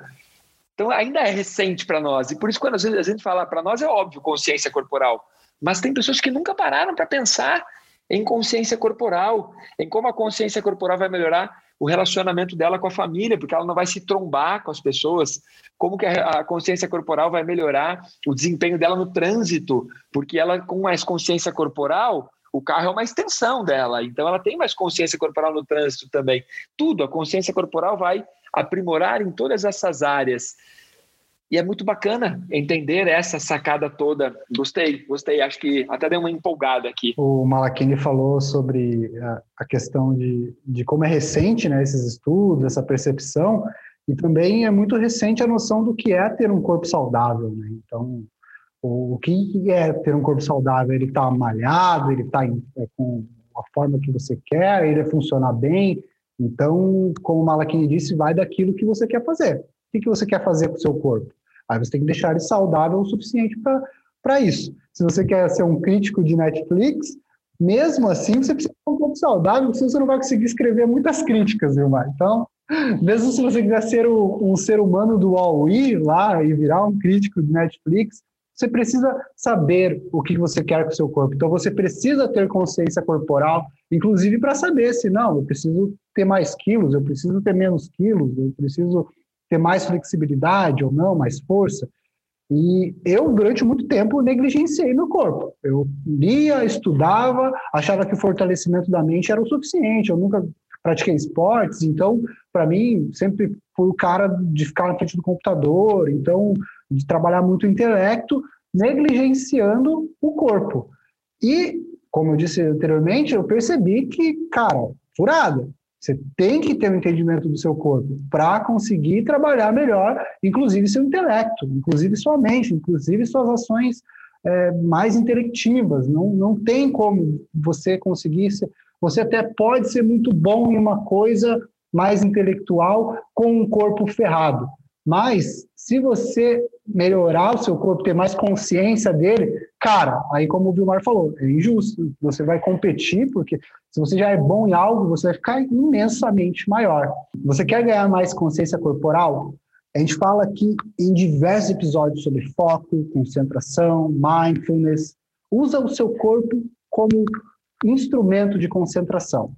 então ainda é recente para nós. E por isso, quando a gente, a gente fala para nós, é óbvio consciência corporal. Mas tem pessoas que nunca pararam para pensar em consciência corporal, em como a consciência corporal vai melhorar o relacionamento dela com a família, porque ela não vai se trombar com as pessoas, como que a consciência corporal vai melhorar o desempenho dela no trânsito, porque ela com mais consciência corporal, o carro é uma extensão dela, então ela tem mais consciência corporal no trânsito também. Tudo, a consciência corporal vai aprimorar em todas essas áreas. E é muito bacana entender essa sacada toda. Gostei, gostei. Acho que até deu uma empolgada aqui. O Malakini falou sobre a, questão de, de como é recente né, esses estudos, essa percepção, e também é muito recente a noção do que é ter um corpo saudável. Né? Então, o, o que é ter um corpo saudável? Ele está malhado, ele está é, com a forma que você quer, ele funciona bem, então, como o Malaquini disse, vai daquilo que você quer fazer. O que, que você quer fazer com o seu corpo? Aí você tem que deixar ele saudável o suficiente para isso. Se você quer ser um crítico de Netflix, mesmo assim você precisa ser um pouco saudável, senão você não vai conseguir escrever muitas críticas, Vilmar. Então, mesmo se você quiser ser um, um ser humano do Huawei lá e virar um crítico de Netflix, você precisa saber o que você quer com o seu corpo. Então, você precisa ter consciência corporal, inclusive para saber se não, eu preciso ter mais quilos, eu preciso ter menos quilos, eu preciso ter mais flexibilidade ou não, mais força. E eu, durante muito tempo, negligenciei meu corpo. Eu lia, estudava, achava que o fortalecimento da mente era o suficiente. Eu nunca pratiquei esportes, então, para mim, sempre fui o cara de ficar na frente do computador, então, de trabalhar muito o intelecto, negligenciando o corpo. E, como eu disse anteriormente, eu percebi que, cara, furada. Você tem que ter um entendimento do seu corpo para conseguir trabalhar melhor, inclusive seu intelecto, inclusive sua mente, inclusive suas ações é, mais intelectivas. Não, não tem como você conseguir. Você até pode ser muito bom em uma coisa mais intelectual com um corpo ferrado, mas se você melhorar o seu corpo, ter mais consciência dele, cara, aí como o Vilmar falou, é injusto. Você vai competir, porque se você já é bom em algo, você vai ficar imensamente maior. Você quer ganhar mais consciência corporal? A gente fala aqui em diversos episódios sobre foco, concentração, mindfulness. Usa o seu corpo como instrumento de concentração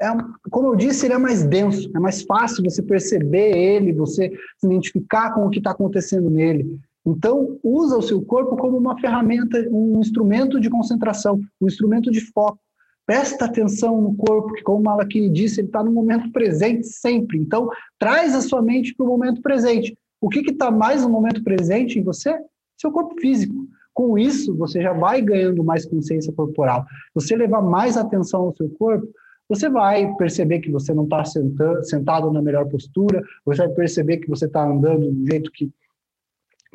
é, como eu disse, ele é mais denso, é mais fácil você perceber ele, você se identificar com o que está acontecendo nele. Então, usa o seu corpo como uma ferramenta, um instrumento de concentração, um instrumento de foco. Presta atenção no corpo, que como o Malakini disse, ele está no momento presente sempre. Então, traz a sua mente para o momento presente. O que está mais no momento presente em você? Seu corpo físico. Com isso, você já vai ganhando mais consciência corporal. Você levar mais atenção ao seu corpo, você vai perceber que você não está sentado na melhor postura, você vai perceber que você está andando de um jeito que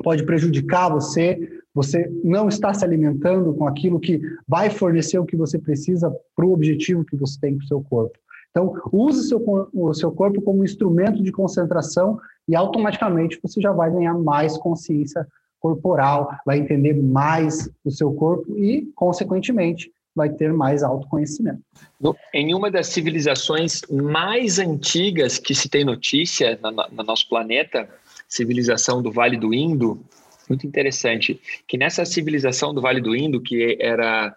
pode prejudicar você, você não está se alimentando com aquilo que vai fornecer o que você precisa para o objetivo que você tem com o seu corpo. Então, use seu, o seu corpo como instrumento de concentração e automaticamente você já vai ganhar mais consciência corporal, vai entender mais o seu corpo e, consequentemente, vai ter mais autoconhecimento. Em uma das civilizações mais antigas que se tem notícia no nosso planeta, civilização do Vale do Indo, muito interessante, que nessa civilização do Vale do Indo, que era,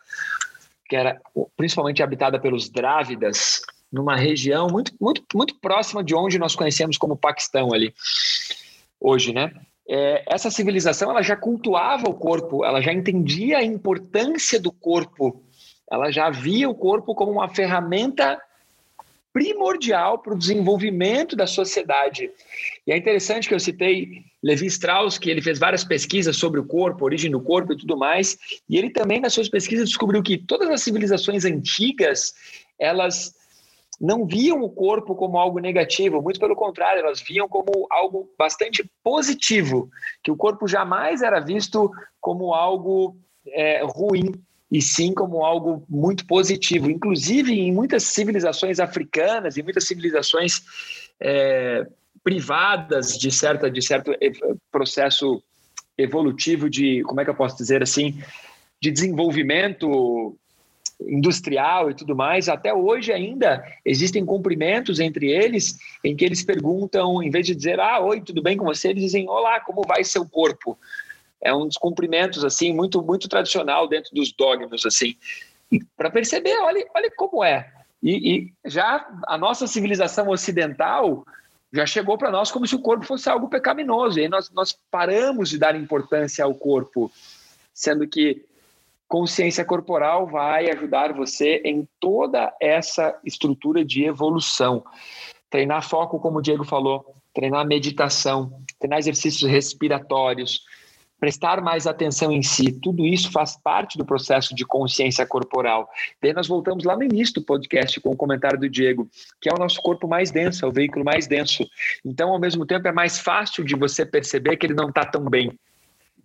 que era principalmente habitada pelos Drávidas, numa região muito, muito, muito próxima de onde nós conhecemos como Paquistão ali, hoje, né? É, essa civilização ela já cultuava o corpo, ela já entendia a importância do corpo ela já via o corpo como uma ferramenta primordial para o desenvolvimento da sociedade. E é interessante que eu citei Levi Strauss, que ele fez várias pesquisas sobre o corpo, origem do corpo e tudo mais, e ele também nas suas pesquisas descobriu que todas as civilizações antigas, elas não viam o corpo como algo negativo, muito pelo contrário, elas viam como algo bastante positivo, que o corpo jamais era visto como algo é, ruim, e sim como algo muito positivo. Inclusive, em muitas civilizações africanas, em muitas civilizações é, privadas de, certa, de certo processo evolutivo de, como é que eu posso dizer assim, de desenvolvimento industrial e tudo mais, até hoje ainda existem cumprimentos entre eles em que eles perguntam, em vez de dizer, ah, oi, tudo bem com você, eles dizem, olá, como vai seu corpo? é um dos cumprimentos assim muito muito tradicional dentro dos dogmas assim. Para perceber olha olha como é. E, e, já a nossa civilização ocidental já chegou para nós como se o corpo fosse algo pecaminoso. E aí nós nós paramos de dar importância ao corpo sendo que consciência corporal vai ajudar você em toda essa estrutura de evolução treinar foco como o Diego falou treinar meditação treinar exercícios respiratórios prestar mais atenção em si, tudo isso faz parte do processo de consciência corporal. Daí nós voltamos lá no início do podcast com o comentário do Diego, que é o nosso corpo mais denso, é o veículo mais denso. Então, ao mesmo tempo, é mais fácil de você perceber que ele não está tão bem.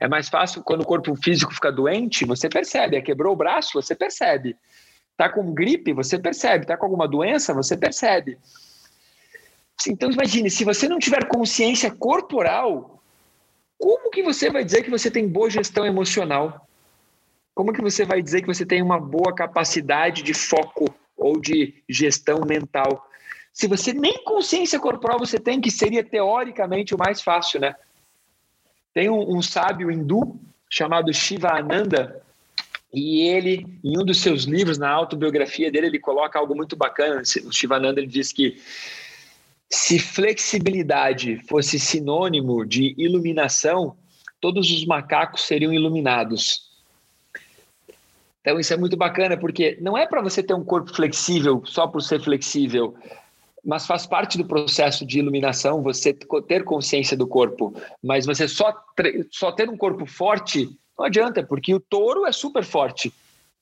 É mais fácil quando o corpo físico fica doente, você percebe. É, quebrou o braço, você percebe. Está com gripe, você percebe. Está com alguma doença, você percebe. Então, imagine, se você não tiver consciência corporal, como que você vai dizer que você tem boa gestão emocional? Como que você vai dizer que você tem uma boa capacidade de foco ou de gestão mental? Se você nem consciência corporal você tem, que seria teoricamente o mais fácil, né? Tem um, um sábio hindu chamado Shivananda, e ele, em um dos seus livros, na autobiografia dele, ele coloca algo muito bacana. O Shivananda ele diz que se flexibilidade fosse sinônimo de iluminação, todos os macacos seriam iluminados. Então isso é muito bacana, porque não é para você ter um corpo flexível só por ser flexível, mas faz parte do processo de iluminação você ter consciência do corpo. Mas você só, só ter um corpo forte não adianta, porque o touro é super forte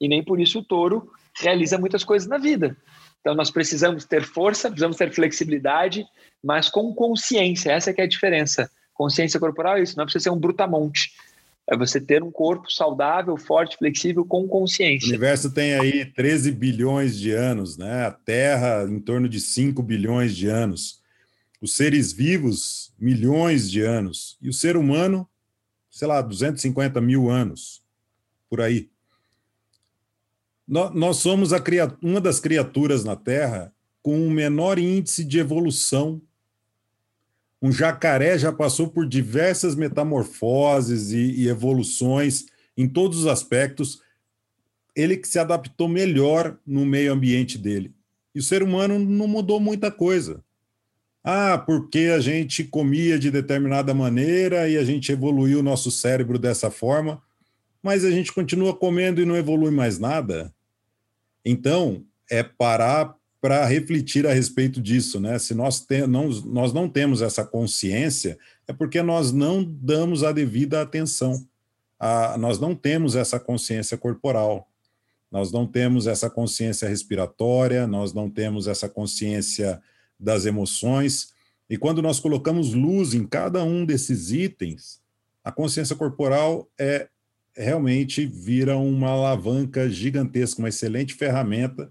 e nem por isso o touro realiza muitas coisas na vida. Então nós precisamos ter força, precisamos ter flexibilidade, mas com consciência. Essa é a diferença. Consciência corporal é isso, não é precisa ser um brutamonte. É você ter um corpo saudável, forte, flexível, com consciência. O universo tem aí 13 bilhões de anos, né? A Terra em torno de 5 bilhões de anos. Os seres vivos, milhões de anos. E o ser humano, sei lá, 250 mil anos, por aí. Nós somos uma das criaturas na Terra com o menor índice de evolução um jacaré já passou por diversas metamorfoses e, e evoluções em todos os aspectos. Ele que se adaptou melhor no meio ambiente dele. E o ser humano não mudou muita coisa. Ah, porque a gente comia de determinada maneira e a gente evoluiu o nosso cérebro dessa forma, mas a gente continua comendo e não evolui mais nada. Então, é parar para refletir a respeito disso, né? Se nós, não, nós não temos essa consciência, é porque nós não damos a devida atenção. A, nós não temos essa consciência corporal, nós não temos essa consciência respiratória, nós não temos essa consciência das emoções. E quando nós colocamos luz em cada um desses itens, a consciência corporal é realmente vira uma alavanca gigantesca, uma excelente ferramenta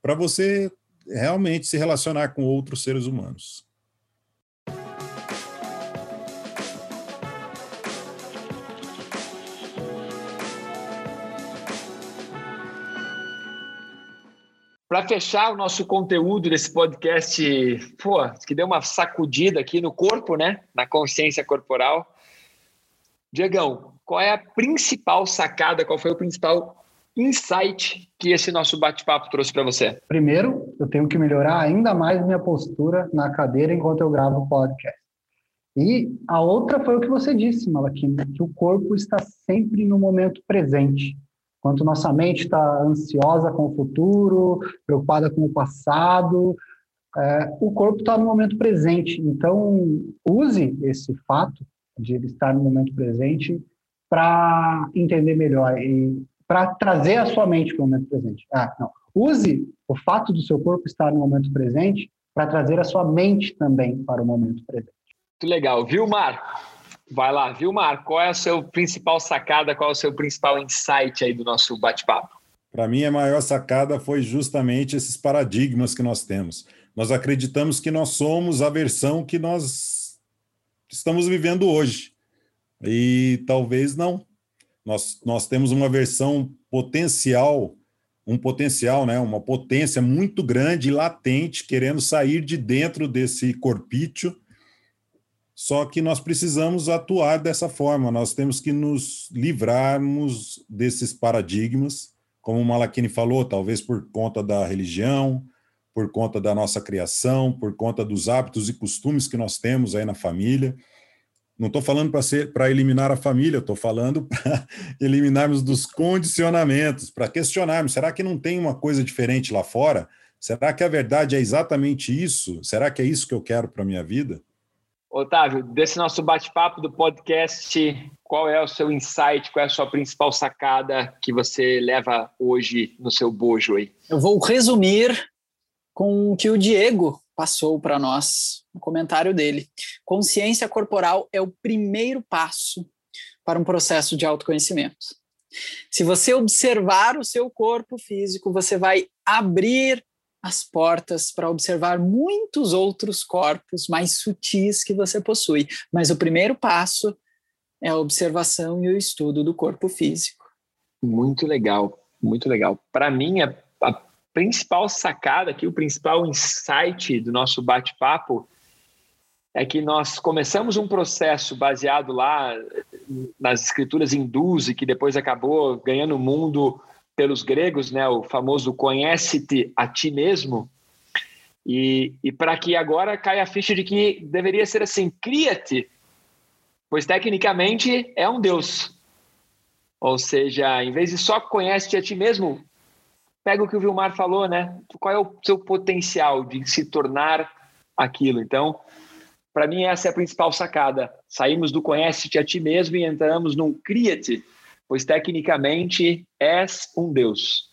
para você realmente se relacionar com outros seres humanos. Para fechar o nosso conteúdo desse podcast, pô, que deu uma sacudida aqui no corpo, né? Na consciência corporal. Diegão, qual é a principal sacada, qual foi o principal insight que esse nosso bate-papo trouxe para você? Primeiro, eu tenho que melhorar ainda mais minha postura na cadeira enquanto eu gravo o podcast. E a outra foi o que você disse, Malaquina, que o corpo está sempre no momento presente. Enquanto nossa mente está ansiosa com o futuro, preocupada com o passado, é, o corpo está no momento presente. Então, use esse fato de ele estar no momento presente para entender melhor. E para trazer a sua mente para o momento presente. Ah, não. Use o fato do seu corpo estar no momento presente para trazer a sua mente também para o momento presente. Muito legal. Vilmar, vai lá. Vilmar, qual é a sua principal sacada, qual é o seu principal insight aí do nosso bate-papo? Para mim, a maior sacada foi justamente esses paradigmas que nós temos. Nós acreditamos que nós somos a versão que nós estamos vivendo hoje. E talvez não. Nós, nós temos uma versão potencial, um potencial, né, uma potência muito grande e latente, querendo sair de dentro desse corpício. Só que nós precisamos atuar dessa forma, nós temos que nos livrarmos desses paradigmas, como o Malakini falou, talvez por conta da religião, por conta da nossa criação, por conta dos hábitos e costumes que nós temos aí na família. Não estou falando para eliminar a família, estou falando para [LAUGHS] eliminarmos dos condicionamentos, para questionarmos: será que não tem uma coisa diferente lá fora? Será que a verdade é exatamente isso? Será que é isso que eu quero para a minha vida? Otávio, desse nosso bate-papo do podcast, qual é o seu insight, qual é a sua principal sacada que você leva hoje no seu bojo aí? Eu vou resumir com o que o Diego passou para nós no comentário dele. Consciência corporal é o primeiro passo para um processo de autoconhecimento. Se você observar o seu corpo físico, você vai abrir as portas para observar muitos outros corpos mais sutis que você possui. Mas o primeiro passo é a observação e o estudo do corpo físico. Muito legal, muito legal. Para mim, a, a principal sacada aqui, o principal insight do nosso bate-papo é que nós começamos um processo baseado lá nas escrituras hindus e que depois acabou ganhando o mundo pelos gregos, né, o famoso conhece-te a ti mesmo. E, e para que agora caia a ficha de que deveria ser assim, cria-te, pois tecnicamente é um Deus. Ou seja, em vez de só conhece-te a ti mesmo, pega o que o Vilmar falou, né? Qual é o seu potencial de se tornar aquilo? Então, para mim, essa é a principal sacada. Saímos do conhece-te a ti mesmo e entramos num cria-te, pois tecnicamente és um Deus.